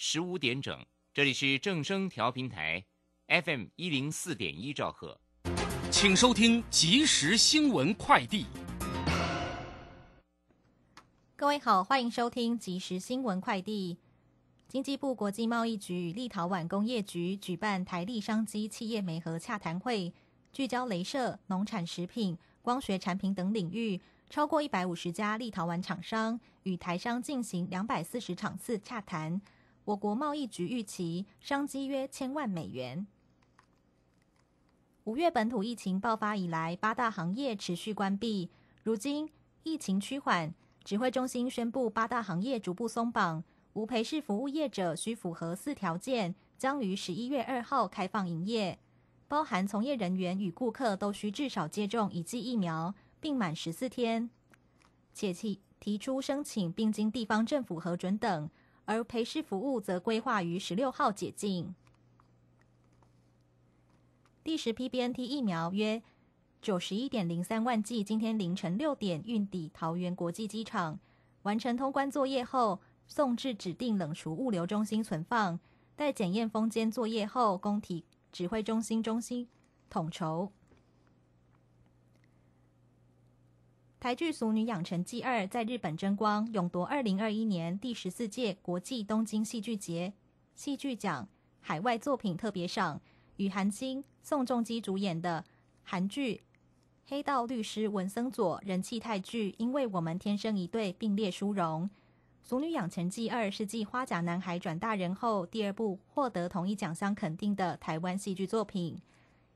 十五点整，这里是正声调频台，FM 一零四点一兆赫，请收听即时新闻快递。各位好，欢迎收听即时新闻快递。经济部国际贸易局与立陶宛工业局举办台立商机企业媒合洽谈会，聚焦镭射、农产食品、光学产品等领域，超过一百五十家立陶宛厂商与台商进行两百四十场次洽谈。我国贸易局预期商机约千万美元。五月本土疫情爆发以来，八大行业持续关闭。如今疫情趋缓，指挥中心宣布八大行业逐步松绑，无陪侍服务业者需符合四条件，将于十一月二号开放营业。包含从业人员与顾客都需至少接种一剂疫苗，并满十四天，且提提出申请并经地方政府核准等。而陪侍服务则规划于十六号解禁。第十批 BNT 疫苗约九十一点零三万剂，今天凌晨六点运抵桃园国际机场，完成通关作业后，送至指定冷储物流中心存放，待检验封监作业后，供体指挥中心中心统筹。台剧《俗女养成记二》在日本争光，勇夺二零二一年第十四届国际东京戏剧节戏剧奖海外作品特别赏，与韩星宋仲基主演的韩剧《黑道律师文森佐》人气泰剧《因为我们天生一对》并列殊荣。《俗女养成记二》是继《花甲男孩》转大人后第二部获得同一奖项肯定的台湾戏剧作品。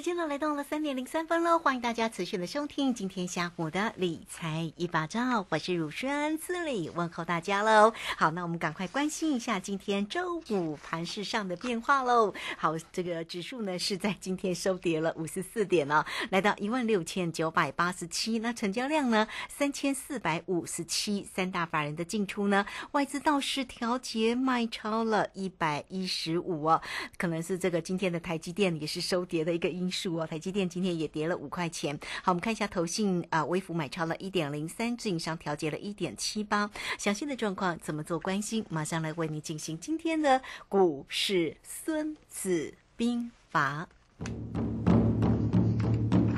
时间呢来到了三点零三分了，欢迎大家持续的收听今天下午的理财一把照，我是汝轩，这里问候大家喽。好，那我们赶快关心一下今天周五盘市上的变化喽。好，这个指数呢是在今天收跌了五十四点了，来到一万六千九百八十七。那成交量呢三千四百五十七，三大法人的进出呢，外资倒是调节卖超了一百一十五哦，可能是这个今天的台积电也是收跌的一个。因素哦，台积电今天也跌了五块钱。好，我们看一下投信啊，微幅买超了一点零三，自营商调节了一点七八。详细的状况怎么做？关心，马上来为你进行今天的股市孙子兵法。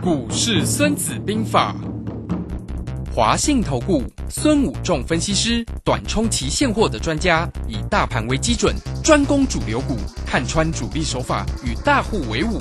股市孙子兵法，华信投顾孙武仲分析师，短冲期现货的专家，以大盘为基准，专攻主流股，看穿主力手法，与大户为伍。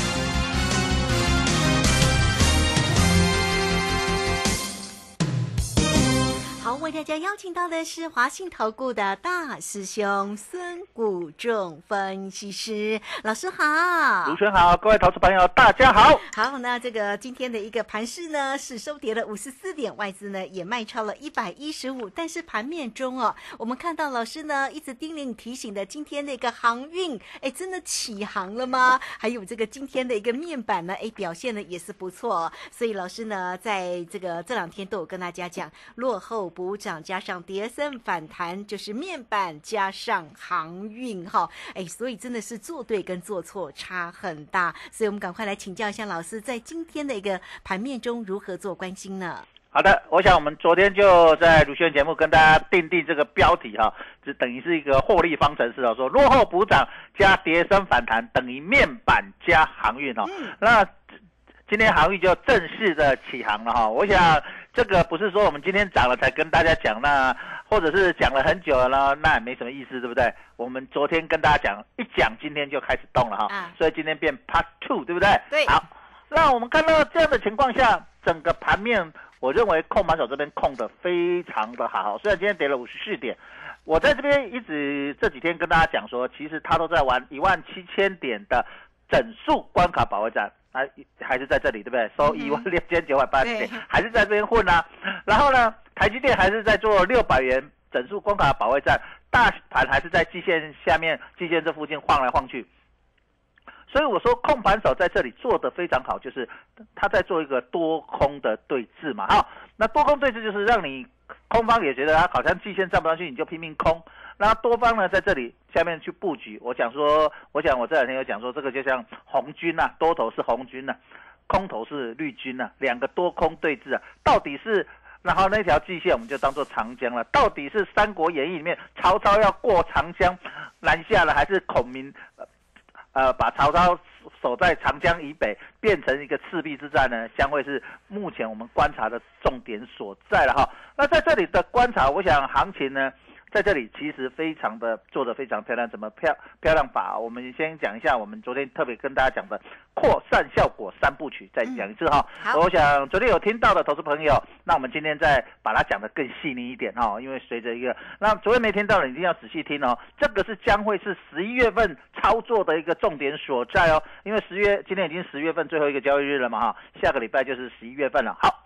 好，为大家邀请到的是华信投顾的大师兄孙谷仲分析师老师好，主持人好，各位投资朋友大家好。好，那这个今天的一个盘势呢是收跌了五十四点，外资呢也卖超了一百一十五，但是盘面中哦，我们看到老师呢一直叮咛提醒的今天的一个航运，哎，真的起航了吗？还有这个今天的一个面板呢，哎，表现的也是不错、哦，所以老师呢在这个这两天都有跟大家讲，落后补涨加上跌升反弹，就是面板加上航运哈，哎，所以真的是做对跟做错差很大，所以我们赶快来请教一下老师，在今天的一个盘面中如何做关心呢？好的，我想我们昨天就在鲁轩节目跟大家定定这个标题哈，就等于是一个获利方程式啊，说落后补涨加跌升反弹等于面板加航运哦。那今天航运就正式的起航了哈，我想这个不是说我们今天涨了才跟大家讲，那或者是讲了很久了呢，那也没什么意思，对不对？我们昨天跟大家讲，一讲今天就开始动了哈，啊所以今天变 Part Two，对不对？对好，那我们看到这样的情况下，整个盘面，我认为控盘手这边控的非常的好，虽然今天跌了五十四点。我在这边一直这几天跟大家讲说，其实他都在玩一万七千点的整数关卡保卫战，啊，还是在这里，对不对？收一万六千九百八十点，还是在这边混啊。然后呢，台积电还是在做六百元整数关卡保卫战，大盘还是在季线下面，季线这附近晃来晃去。所以我说控盘手在这里做的非常好，就是他在做一个多空的对峙嘛。好，那多空对峙就是让你空方也觉得他好像季线站不上去，你就拼命空。那多方呢在这里下面去布局。我讲说，我想我这两天有讲说，这个就像红军呐、多头是红军呐、空头是绿军呐、两个多空对峙啊，到底是？然后那条季线我们就当做长江了，到底是《三国演义》里面曹操要过长江南下了，还是孔明呃，把曹操守在长江以北变成一个赤壁之战呢，将会是目前我们观察的重点所在了哈。那在这里的观察，我想行情呢，在这里其实非常的做的非常漂亮，怎么漂漂亮法？我们先讲一下，我们昨天特别跟大家讲的扩散效果三部曲，再讲一次哈。好我想昨天有听到的投资朋友，那我们今天再把它讲得更细腻一点哈，因为随着一个，那昨天没听到的一定要仔细听哦，这个是将会是十一月份操作的一个重点所在哦，因为十月今天已经十月份最后一个交易日了嘛哈，下个礼拜就是十一月份了。好。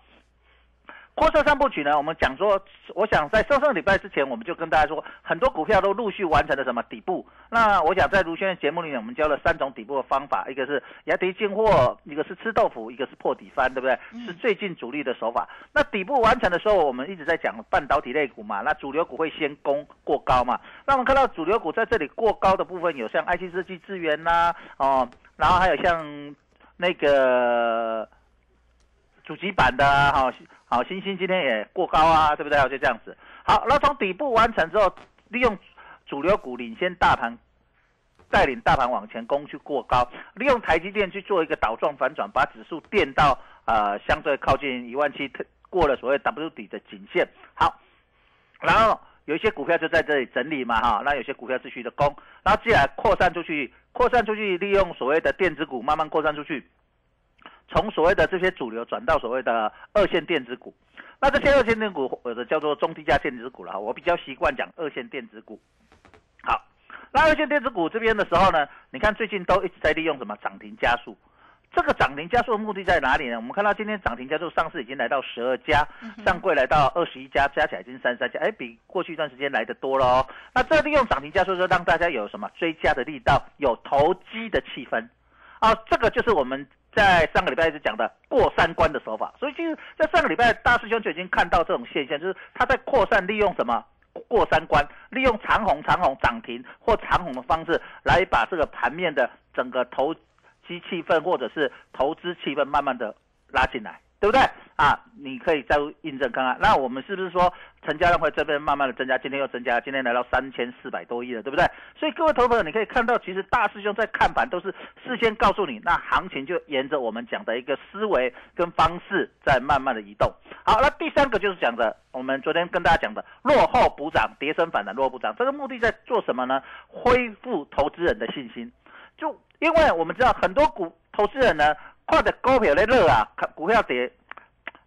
扩散三部曲呢，我们讲说，我想在上上礼拜之前，我们就跟大家说，很多股票都陆续完成了什么底部。那我想在卢轩的节目里面，我们教了三种底部的方法，一个是压低进货，一个是吃豆腐，一个是破底翻，对不对？是最近主力的手法。那底部完成的时候，我们一直在讲半导体类股嘛，那主流股会先攻过高嘛。那我们看到主流股在这里过高的部分，有像 IC 设计、资源呐，哦，然后还有像那个主机板的啊，哈、好，星星今天也过高啊，对不对？就这样子。好，那从底部完成之后，利用主流股领先大盘，带领大盘往前攻去过高，利用台积电去做一个倒状反转，把指数垫到呃相对靠近一万七，过了所谓 W 底的颈线。好，然后有一些股票就在这里整理嘛，哈，那有些股票继续的攻，然后接下来扩散出去，扩散出去，利用所谓的电子股慢慢扩散出去。从所谓的这些主流转到所谓的二线电子股，那这些二线电子股或者叫做中低价电子股了，我比较习惯讲二线电子股。好，那二线电子股这边的时候呢，你看最近都一直在利用什么涨停加速，这个涨停加速的目的在哪里呢？我们看到今天涨停加速上市已经来到十二家，上柜来到二十一家，加起来已经三十三家，哎，比过去一段时间来的多了哦。那这利用涨停加速，就让大家有什么追加的力道，有投机的气氛。啊，这个就是我们在上个礼拜一直讲的过三关的手法。所以其实，在上个礼拜，大师兄就已经看到这种现象，就是他在扩散，利用什么过三关，利用长虹、长虹涨停或长虹的方式，来把这个盘面的整个投机气氛或者是投资气氛慢慢的拉进来。对不对啊？你可以再印证看看。那我们是不是说成交量会这边慢慢的增加？今天又增加，今天来到三千四百多亿了，对不对？所以各位投资朋友，你可以看到，其实大师兄在看盘都是事先告诉你，那行情就沿着我们讲的一个思维跟方式在慢慢的移动。好，那第三个就是讲的，我们昨天跟大家讲的落后补涨、跌升反弹、落后补涨，这个目的在做什么呢？恢复投资人的信心。就因为我们知道很多股投资人呢。看着股票咧落啊，股票跌，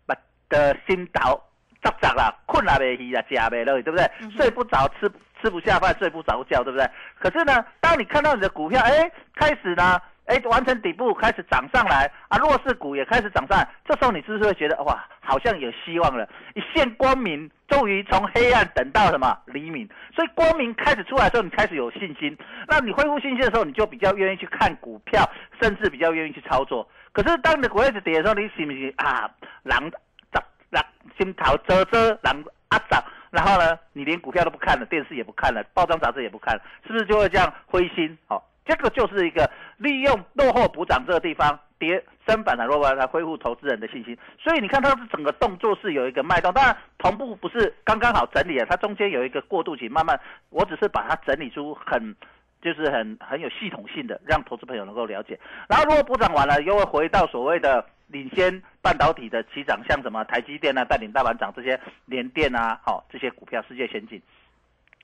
把的心头扎扎啦，困了没起啦，假没了，对不对？睡不着，吃吃不下饭，睡不着觉，对不对？可是呢，当你看到你的股票，哎，开始呢。哎，完成底部开始涨上来啊，弱势股也开始涨上来，这时候你是不是会觉得哇，好像有希望了，一线光明，终于从黑暗等到什么黎明？所以光明开始出来的时候，你开始有信心。那你恢复信心的时候，你就比较愿意去看股票，甚至比较愿意去操作。可是当你的股一直跌的时候，你信不信啊？狼涨，狼心头遮遮，狼啊涨，然后呢，你连股票都不看了，电视也不看了，报章杂志也不看了，是不是就会这样灰心？哦。这个就是一个利用落后补涨这个地方跌升反弹落后来恢复投资人的信心，所以你看它是整个动作是有一个脉动，当然同步不是刚刚好整理啊，它中间有一个过渡期，慢慢我只是把它整理出很就是很很有系统性的，让投资朋友能够了解。然后如果补涨完了，又会回到所谓的领先半导体的起涨，像什么台积电啊带领大盘涨这些联电啊，好这些股票世界先进。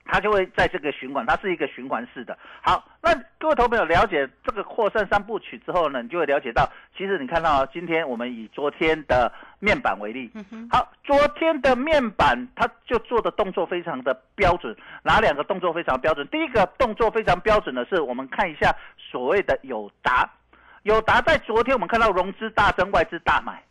它就会在这个循环，它是一个循环式的。好，那各位投朋友了解这个扩散三部曲之后呢，你就会了解到，其实你看到今天我们以昨天的面板为例，好，昨天的面板它就做的动作非常的标准，哪两个动作非常标准？第一个动作非常标准的是，我们看一下所谓的友达，友达在昨天我们看到融资大增，外资大买，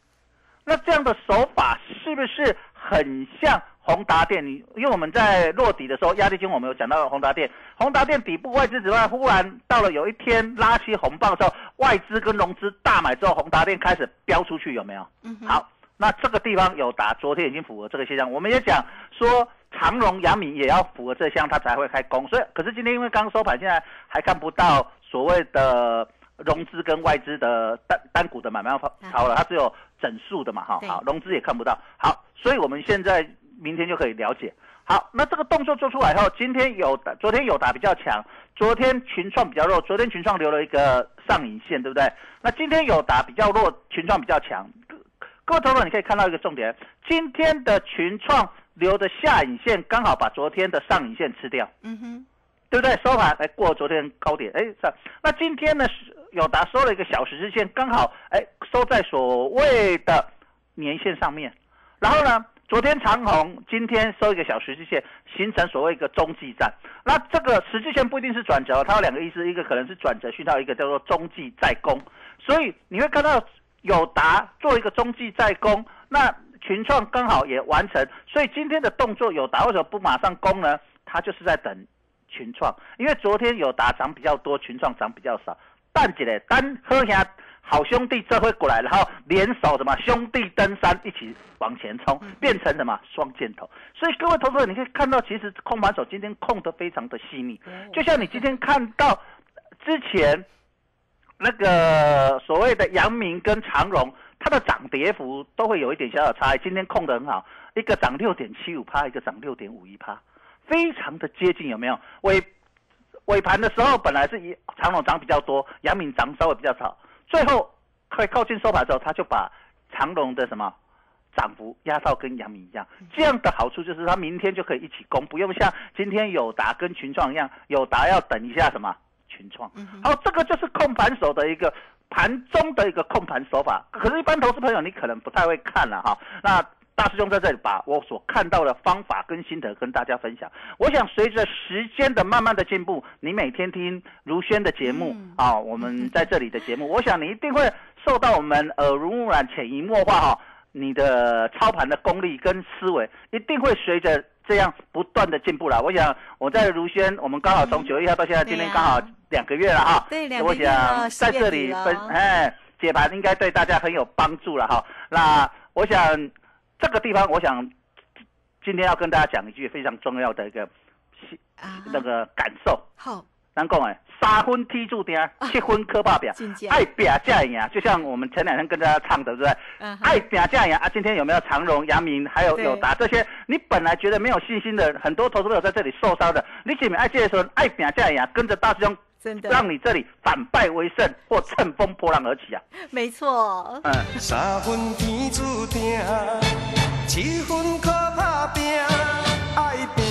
那这样的手法是不是很像？宏达电，你因为我们在落底的时候，压力金我们有讲到宏达电，宏达电底部外资之外，忽然到了有一天拉起红棒的时候，外资跟融资大买之后，宏达电开始飙出去，有没有？嗯，好，那这个地方有打，昨天已经符合这个现象。我们也讲说长荣、阳明也要符合这项，它才会开工。所以，可是今天因为刚收盘，现在还看不到所谓的融资跟外资的单单股的买卖超了，它只有整数的嘛，哈，好，融资也看不到。好，所以我们现在。明天就可以了解。好，那这个动作做出来后，今天有的，昨天有打比较强，昨天群创比较弱，昨天群创留了一个上影线，对不对？那今天有打比较弱，群创比较强。各位投资你可以看到一个重点，今天的群创留的下影线刚好把昨天的上影线吃掉，嗯哼，对不对？收盘哎过昨天高点，哎上。那今天呢是有达收了一个小时日线，刚好哎收在所谓的年线上面，然后呢？昨天长虹，今天收一个小十字线，形成所谓一个中继站。那这个十字线不一定是转折，它有两个意思，一个可能是转折讯号，一个叫做中继再攻。所以你会看到友达做一个中继再攻，那群创刚好也完成。所以今天的动作，友达为什么不马上攻呢？它就是在等群创，因为昨天友达涨比较多，群创涨比较少。淡季嘞，单喝下。好兄弟这回过来，然后联手什么兄弟登山，一起往前冲，变成什么双箭头。所以各位投资者，你可以看到，其实控盘手今天控得非常的细腻。就像你今天看到之前那个所谓的阳明跟长荣，它的涨跌幅都会有一点小小差异。今天控得很好，一个涨六点七五趴，一个涨六点五一趴，非常的接近，有没有？尾尾盘的时候，本来是一长荣涨比较多，阳明涨稍微比较少。最后快靠近收盘的时候，他就把长隆的什么涨幅压到跟阳明一样。这样的好处就是，他明天就可以一起攻，不用像今天友达跟群创一样，友达要等一下什么群创。好，这个就是控盘手的一个盘中的一个控盘手法。可是，一般投资朋友你可能不太会看了哈。那大师兄在这里把我所看到的方法跟心得跟大家分享。我想随着时间的慢慢的进步，你每天听如轩的节目啊，我们在这里的节目，我想你一定会受到我们耳濡目染、潜移默化哈，你的操盘的功力跟思维一定会随着这样不断的进步了。我想我在如轩，我们刚好从九月一号到现在，今天刚好两个月了哈。对，两个月我想在这里分哎解盘应该对大家很有帮助了哈。那我想。这个地方，我想今天要跟大家讲一句非常重要的一个那个感受。好，难讲哎，三分踢住点，七分磕霸表，爱拼价赢啊！就像我们前两天跟大家唱的，对不对？爱拼价赢啊！今天有没有长荣、阳明，还有友达这些？你本来觉得没有信心的，很多投资朋友在这里受伤的，你前面爱借的时候，爱拼价赢啊，跟着大师兄。真的，让你这里反败为胜或乘风破浪而起啊！没错。嗯。三分天注定，七分靠打拼，爱拼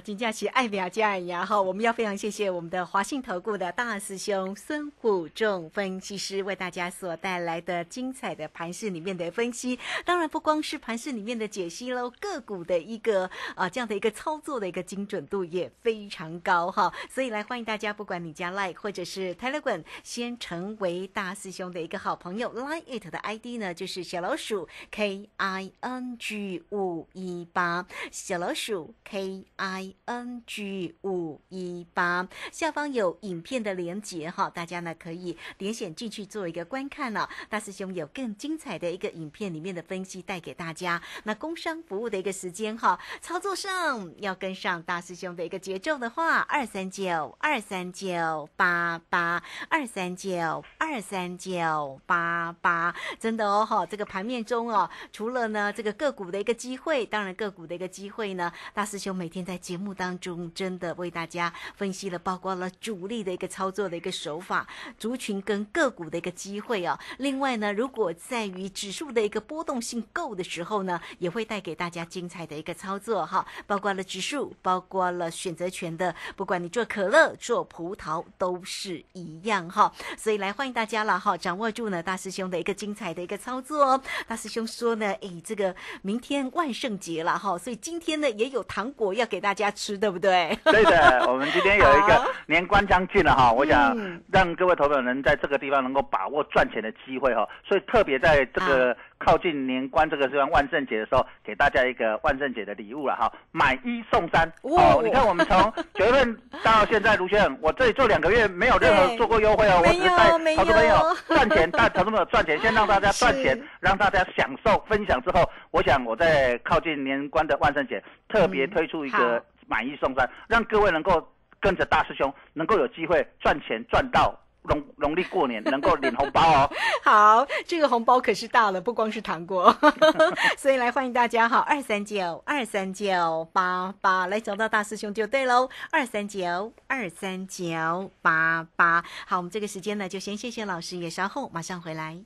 金佳琪爱表家人呀哈，我们要非常谢谢我们的华信投顾的大师兄孙虎仲分析师为大家所带来的精彩的盘市里面的分析。当然不光是盘市里面的解析喽，个股的一个啊这样的一个操作的一个精准度也非常高哈。所以来欢迎大家，不管你加 Like 或者是 Telegram，先成为大师兄的一个好朋友。Line it 的 ID 呢就是小老鼠 K I N G 五一八，小老鼠 K I N G 五一八，下方有影片的连接哈，大家呢可以点选进去做一个观看了。大师兄有更精彩的一个影片里面的分析带给大家。那工商服务的一个时间哈，操作上要跟上大师兄的一个节奏的话，二三九二三九八八二三九二三九八八，真的哦哈，这个盘面中哦，除了呢这个个股的一个机会，当然个股的一个机会呢，大师兄每天在节目目当中真的为大家分析了，包括了主力的一个操作的一个手法，族群跟个股的一个机会哦。另外呢，如果在于指数的一个波动性够的时候呢，也会带给大家精彩的一个操作哈，包括了指数，包括了选择权的，不管你做可乐、做葡萄都是一样哈。所以来欢迎大家了哈，掌握住呢大师兄的一个精彩的一个操作哦。大师兄说呢，诶，这个明天万圣节了哈，所以今天呢也有糖果要给大家家吃，对不对？对的，我们今天有一个年关将近了哈，我想嗯让各位投票人在这个地方能够把握赚钱的机会哈，所以特别在这个靠近年关这个地方万圣节的时候，给大家一个万圣节的礼物了哈，买一送三。哇。哦。你看我们从 九月份到现在，卢先生，我这里做两个月没有任何做过优惠哦，我只是带没投资朋友有赚钱，带投资朋友赚钱，先让大家赚钱，让大家享受分享之后，我想我在靠近年关的万圣节特别嗯推出一个买一送三，让各位能够跟着大师兄，能够有机会赚钱赚到农农历过年，能够领红包哦。好，这个红包可是大了，不光是糖果，所以来欢迎大家哈，二三九二三九八八，来找到大师兄就对喽，二三九二三九八八。好，我们这个时间呢，就先谢谢老师，也稍后马上回来。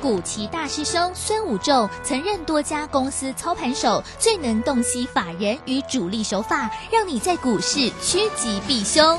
古奇大师兄孙武仲曾任多家公司操盘手，最能洞悉法人与主力手法，让你在股市趋吉避凶。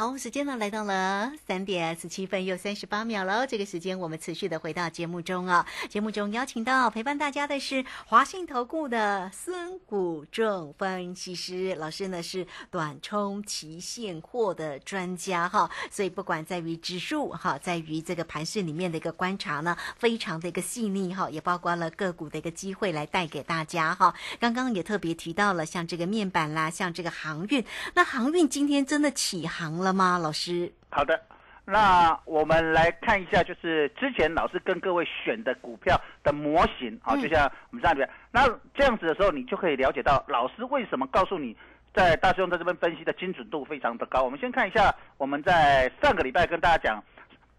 好，时间呢来到了三点十七分又三十八秒了。这个时间我们持续的回到节目中啊。节目中邀请到陪伴大家的是华信投顾的孙谷仲分析师老师呢，是短冲期现货的专家哈。所以不管在于指数哈，在于这个盘市里面的一个观察呢，非常的一个细腻哈，也包括了个股的一个机会来带给大家哈。刚刚也特别提到了像这个面板啦，像这个航运，那航运今天真的起航了吗？老师？好的，那我们来看一下，就是之前老师跟各位选的股票的模型啊，嗯就像我们上边，那这样子的时候，你就可以了解到老师为什么告诉你。在大师兄在这边分析的精准度非常的高。我们先看一下，我们在上个礼拜跟大家讲，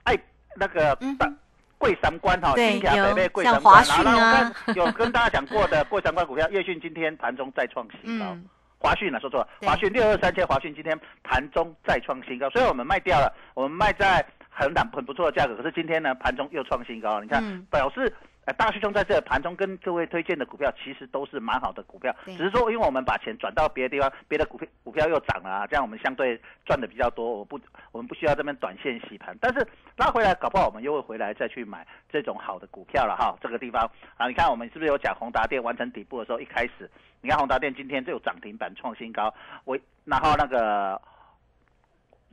哎，那个嗯大桂三关哈，对金条北北有桂三关，像华讯然后跟有跟大家讲过的贵三关股票，叶讯今天盘中再创新高。嗯，华讯啊，说错了，对。华讯六二三七，华讯今天盘中再创新高，虽然我们卖掉了，我们卖在很很很不错的价格，可是今天呢盘中又创新高，你看、嗯。表示。呃，大师兄在这盘中跟各位推荐的股票，其实都是蛮好的股票，只是说因为我们把钱转到别的地方，别的股票股票又涨了啊，这样我们相对赚的比较多，我不我们不需要这边短线洗盘，但是拉回来搞不好我们又会回来再去买这种好的股票了哈，这个地方。啊，你看我们是不是有讲宏达电完成底部的时候，一开始你看宏达电今天就有涨停板创新高，我然后那个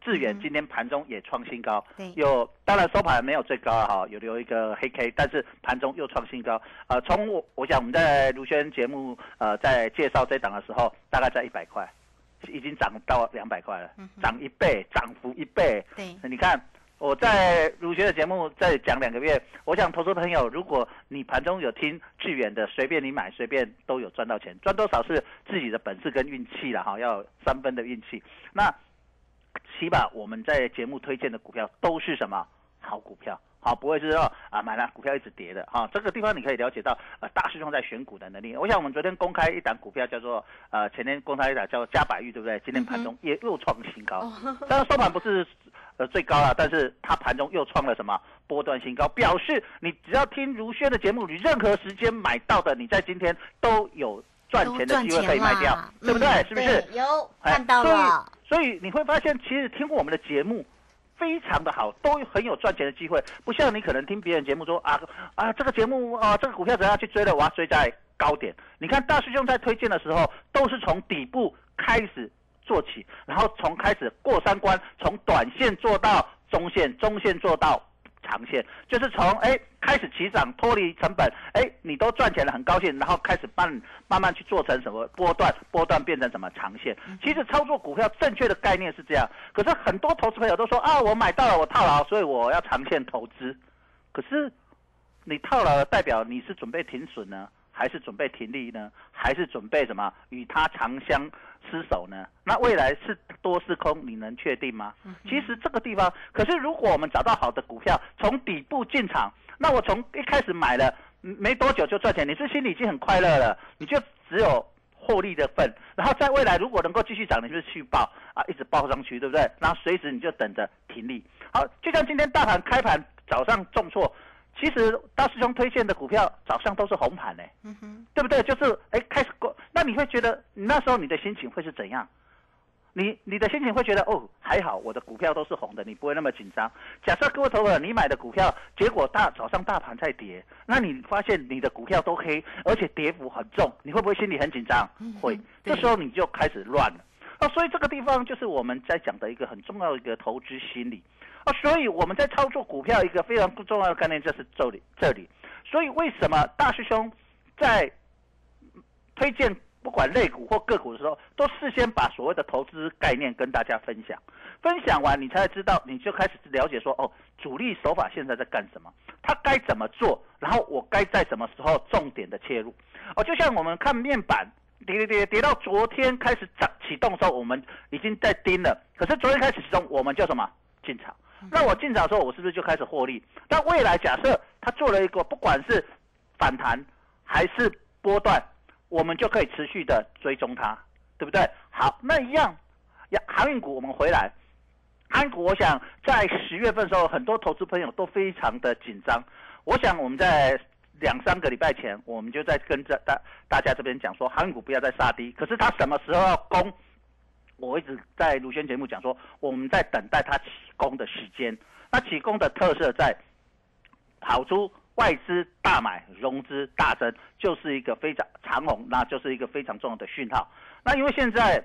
智远嗯今天盘中也创新高，对有当然收盘没有最高了哈，有留一个黑 K，但是盘中又创新高。呃，从我我想我们在卢轩节目呃在介绍这档的时候，大概在一百块，已经涨到两百块了涨一倍，涨幅一倍。对，你看我在儒学的节目再讲两个月，我想投资朋友，如果你盘中有听致远的，随便你买，随便都有赚到钱，赚多少是自己的本事跟运气了哈，要三分的运气。那起码我们在节目推荐的股票都是什么好股票？好，不会是说啊买了股票一直跌的哈。这个地方你可以了解到呃大师兄在选股的能力。我想我们昨天公开一档股票叫做呃前天公开一档叫嘉百玉，对不对？今天盘中也又创新高，当然收盘不是呃最高了，但是它盘中又创了什么波段新高，表示你只要听如轩的节目，你任何时间买到的，你在今天都有赚钱的机会可以卖掉，对不对？是不是？有看到了。所以你会发现，其实听我们的节目。非常的好，都很有赚钱的机会，不像你可能听别人节目说啊啊这个节目啊这个股票怎样去追的，我要追在高点。你看大师兄在推荐的时候，都是从底部开始做起，然后从开始过三关，从短线做到中线，中线做到。长线就是从哎开始起涨脱离成本哎你都赚钱了很高兴然后开始慢慢慢去做成什么波段波段变成什么长线。其实操作股票正确的概念是这样可是很多投资朋友都说啊我买到了我套牢所以我要长线投资。可是你套牢了代表你是准备停损呢还是准备停利呢还是准备什么与它长相？厮守呢？那未来是多是空？你能确定吗？其实这个地方，可是如果我们找到好的股票，从底部进场，那我从一开始买了没多久就赚钱，你是心里已经很快乐了，你就只有获利的份。然后在未来如果能够继续涨，你就去报啊，一直报上去，对不对？然后随时你就等着停利。好，就像今天大盘开盘早上重挫。其实大师兄推荐的股票早上都是红盘呢，对不对？就是哎开始过，那你会觉得那时候你的心情会是怎样？你你的心情会觉得哦还好，我的股票都是红的，你不会那么紧张。假设各位投资者你买的股票，结果大早上大盘在跌，那你发现你的股票都黑，而且跌幅很重，你会不会心里很紧张？会，这时候你就开始乱了。啊所以这个地方就是我们在讲的一个很重要的一个投资心理。啊，所以我们在操作股票一个非常不重要的概念就是这里这里，所以为什么大师兄在推荐不管类股或个股的时候，都事先把所谓的投资概念跟大家分享，分享完你才知道，你就开始了解说，哦，主力手法现在在干什么，他该怎么做，然后我该在什么时候重点的切入。哦，就像我们看面板跌跌跌跌到昨天开始涨启动的时候，我们已经在盯了，可是昨天开始启动，我们叫什么进场？那我进场的时候，我是不是就开始获利？但未来假设它做了一个不管是反弹还是波段，我们就可以持续的追踪它，对不对？好，那一样，航运股我们回来，航运股我想在十月份的时候，很多投资朋友都非常的紧张。我想我们在两三个礼拜前，我们就在跟着大大家这边讲说，航运股不要再杀低。可是它什么时候要攻？我一直在卢轩节目讲说，我们在等待它起攻的时间。那起攻的特色在跑出外资大买、融资大增，就是一个非常长红，那就是一个非常重要的讯号。那因为现在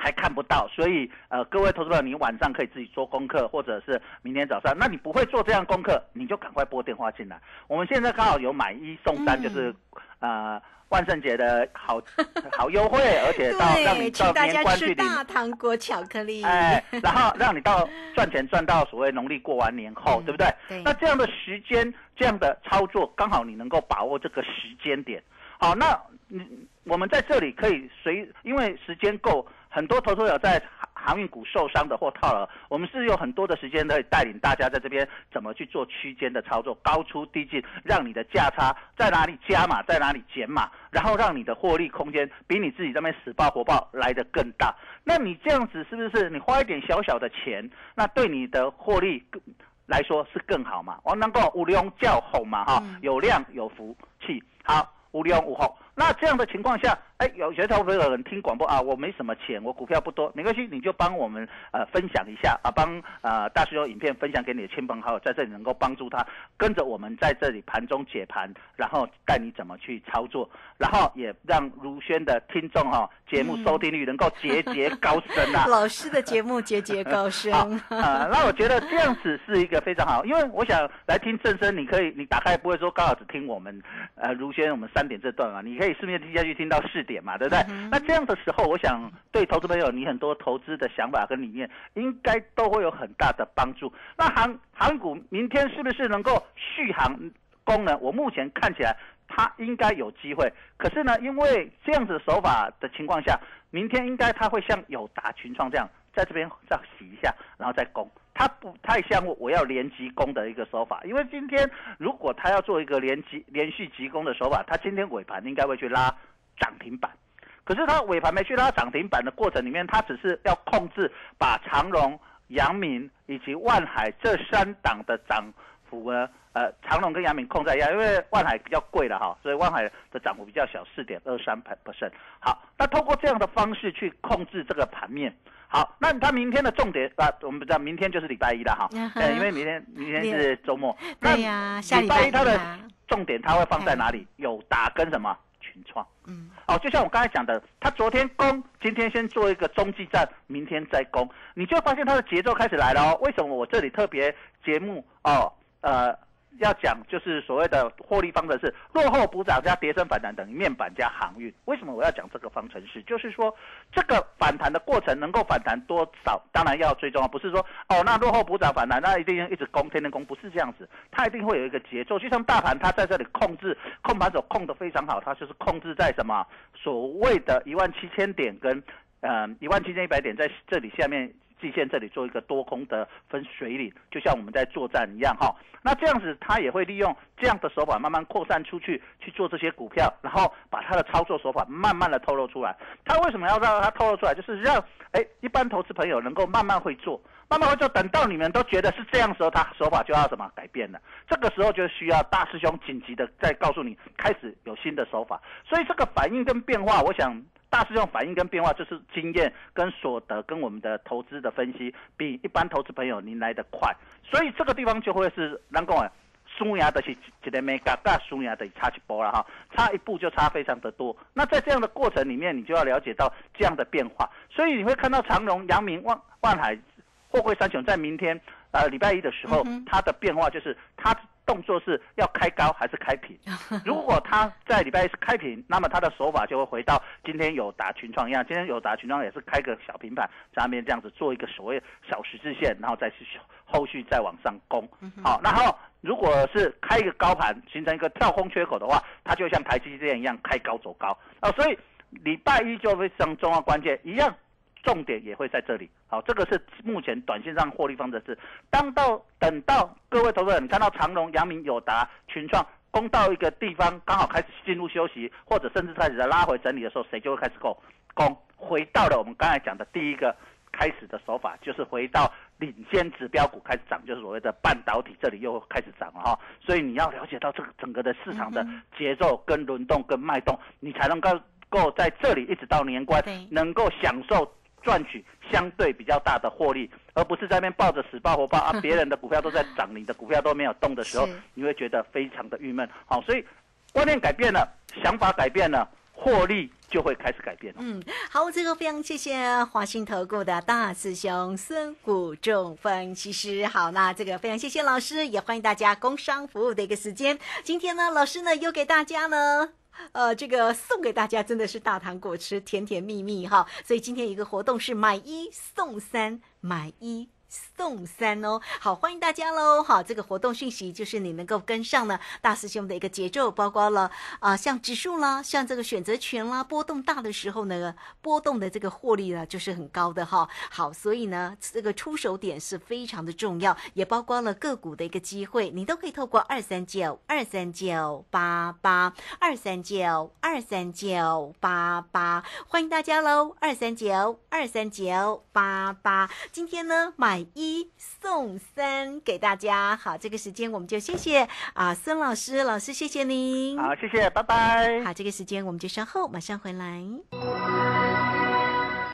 还看不到，所以呃，各位投资者，你晚上可以自己做功课，或者是明天早上。那你不会做这样功课，你就赶快拨电话进来。我们现在刚好有买一送三，就是呃。万圣节的好好优惠，而且到让你到年关去领大糖果巧克力，哎，然后让你到赚钱赚到所谓农历过完年后，对不对？那这样的时间，这样的操作，刚好你能够把握这个时间点。好，那你我们在这里可以随，因为时间够，很多投资者在。航运股受伤的或套了，我们是有很多的时间可以带领大家在这边怎么去做区间的操作，高出低进，让你的价差在哪里加码，在哪里减码，然后让你的获利空间比你自己这边死抱活抱来的更大。那你这样子是不是你花一点小小的钱，那对你的获利来说是更好嘛？我能够五量叫好嘛？哈，有量有福气，好五量五好。那这样的情况下，哎，有些投资者人听广播啊，我没什么钱，我股票不多，没关系，你就帮我们呃分享一下啊，帮呃大师兄影片分享给你的亲朋好友，在这里能够帮助他跟着我们在这里盘中解盘，然后带你怎么去操作，然后也让如轩的听众哈节目收听率能够节节高升啊。老师的节目节节高升 啊，那我觉得这样子是一个非常好，因为我想来听正声，你可以你打开不会说刚好只听我们呃如轩我们三点这段啊，你可以。以顺便听下去听到试点嘛，对不对？那这样的时候，我想对投资朋友，你很多投资的想法跟理念，应该都会有很大的帮助。那航航股明天是不是能够续航功能？我目前看起来它应该有机会。可是呢，因为这样子的手法的情况下，明天应该它会像友达群创这样，在这边再洗一下，然后再攻。它不太像我我要连急攻的一个手法，因为今天如果他要做一个连急连续急攻的手法，他今天尾盘应该会去拉涨停板。可是他尾盘没去拉涨停板的过程里面，他只是要控制把长荣、阳明以及万海这三档的涨幅呢，呃，长隆跟阳明控在一样，因为万海比较贵了哈，所以万海的涨幅比较小，四点二三 percent。好，那通过这样的方式去控制这个盘面。好，那它明天的重点啊，我们不知道，明天就是礼拜一了哈，呃，因为明天明天是周末。对呀，下礼拜一它的重点它会放在哪里？有打跟什么群创？嗯，哦，就像我刚才讲的，它昨天攻，今天先做一个中继站，明天再攻，你就发现它的节奏开始来了哦。为什么我这里特别节目哦？呃。要讲就是所谓的获利方程式，落后补涨加跌升反弹等于面板加航运。为什么我要讲这个方程式？就是说这个反弹的过程能够反弹多少，当然要追踪啊，不是说哦那落后补涨反弹，那一定一直攻天天攻，不是这样子，它一定会有一个节奏。就像大盘它在这里控制控盘手控的非常好，它就是控制在什么所谓的一万七千点跟嗯一万七千一百点在这里下面。季线这里做一个多空的分水岭，就像我们在作战一样哈。那这样子，他也会利用这样的手法慢慢扩散出去，去做这些股票，然后把他的操作手法慢慢的透露出来。他为什么要让他透露出来？就是让哎一般投资朋友能够慢慢会做，慢慢会做。等到你们都觉得是这样的时候，他手法就要什么改变了。这个时候就需要大师兄紧急的再告诉你，开始有新的手法。所以这个反应跟变化，我想。大师兄反应跟变化，就是经验跟所得跟我们的投资的分析，比一般投资朋友您来的快，所以这个地方就会是难讲啊，输赢的是一个没嘎嘎，输赢的差一波了哈，差一步就差非常的多。那在这样的过程里面，你就要了解到这样的变化，所以你会看到长荣、阳明、万万海、货柜三雄在明天呃礼拜一的时候，它的变化就是它。动作是要开高还是开平？如果他在礼拜一是开平，那么他的手法就会回到今天有打群创一样。今天有打群创也是开个小平盘，在那边这样子做一个所谓小十字线，然后再去后续再往上攻。好，然后如果是开一个高盘，形成一个跳空缺口的话，它就像台积电一样开高走高啊。所以礼拜一就非常重要关键一样。重点也会在这里，好，这个是目前短线上获利方程式。当到等到各位投资者，你看到长隆、阳明、友达、群创攻到一个地方，刚好开始进入休息，或者甚至开始在拉回整理的时候，谁就会开始攻攻，回到了我们刚才讲的第一个开始的手法，就是回到领先指标股开始涨，就是所谓的半导体这里又开始涨了哈。所以你要了解到这个整个的市场的节奏跟轮动跟脉动，你才能够够在这里一直到年关，能够享受。赚取相对比较大的获利，而不是在那边抱着死抱活抱啊！别人的股票都在涨，你的股票都没有动的时候，你会觉得非常的郁闷。好，所以观念改变了，想法改变了，获利就会开始改变了。嗯，好，这个非常谢谢华信投顾的大师兄孙谷仲分析师。好，那这个非常谢谢老师，也欢迎大家工商服务的一个时间。今天呢，老师呢又给大家呢。呃，这个送给大家真的是大糖果吃，甜甜蜜蜜哈。所以今天一个活动是买一送三，买一。送三哦，好，欢迎大家喽！好，这个活动讯息就是你能够跟上呢大师兄的一个节奏，包括了啊，像指数啦，像这个选择权啦，波动大的时候呢，波动的这个获利呢就是很高的哈。好，所以呢，这个出手点是非常的重要，也包括了个股的一个机会，你都可以透过二三九二三九八八二三九二三九八八，欢迎大家喽！二三九二三九八八，今天呢买。一送三给大家，好，这个时间我们就谢谢啊，孙老师，老师谢谢您，好，谢谢，拜拜。好，这个时间我们就稍后马上回来。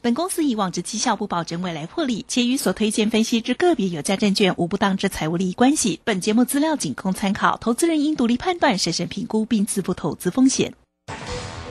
本公司以往之绩效不保证未来获利，且与所推荐分析之个别有价证券无不当之财务利益关系。本节目资料仅供参考，投资人应独立判断、审慎评估并自负投资风险。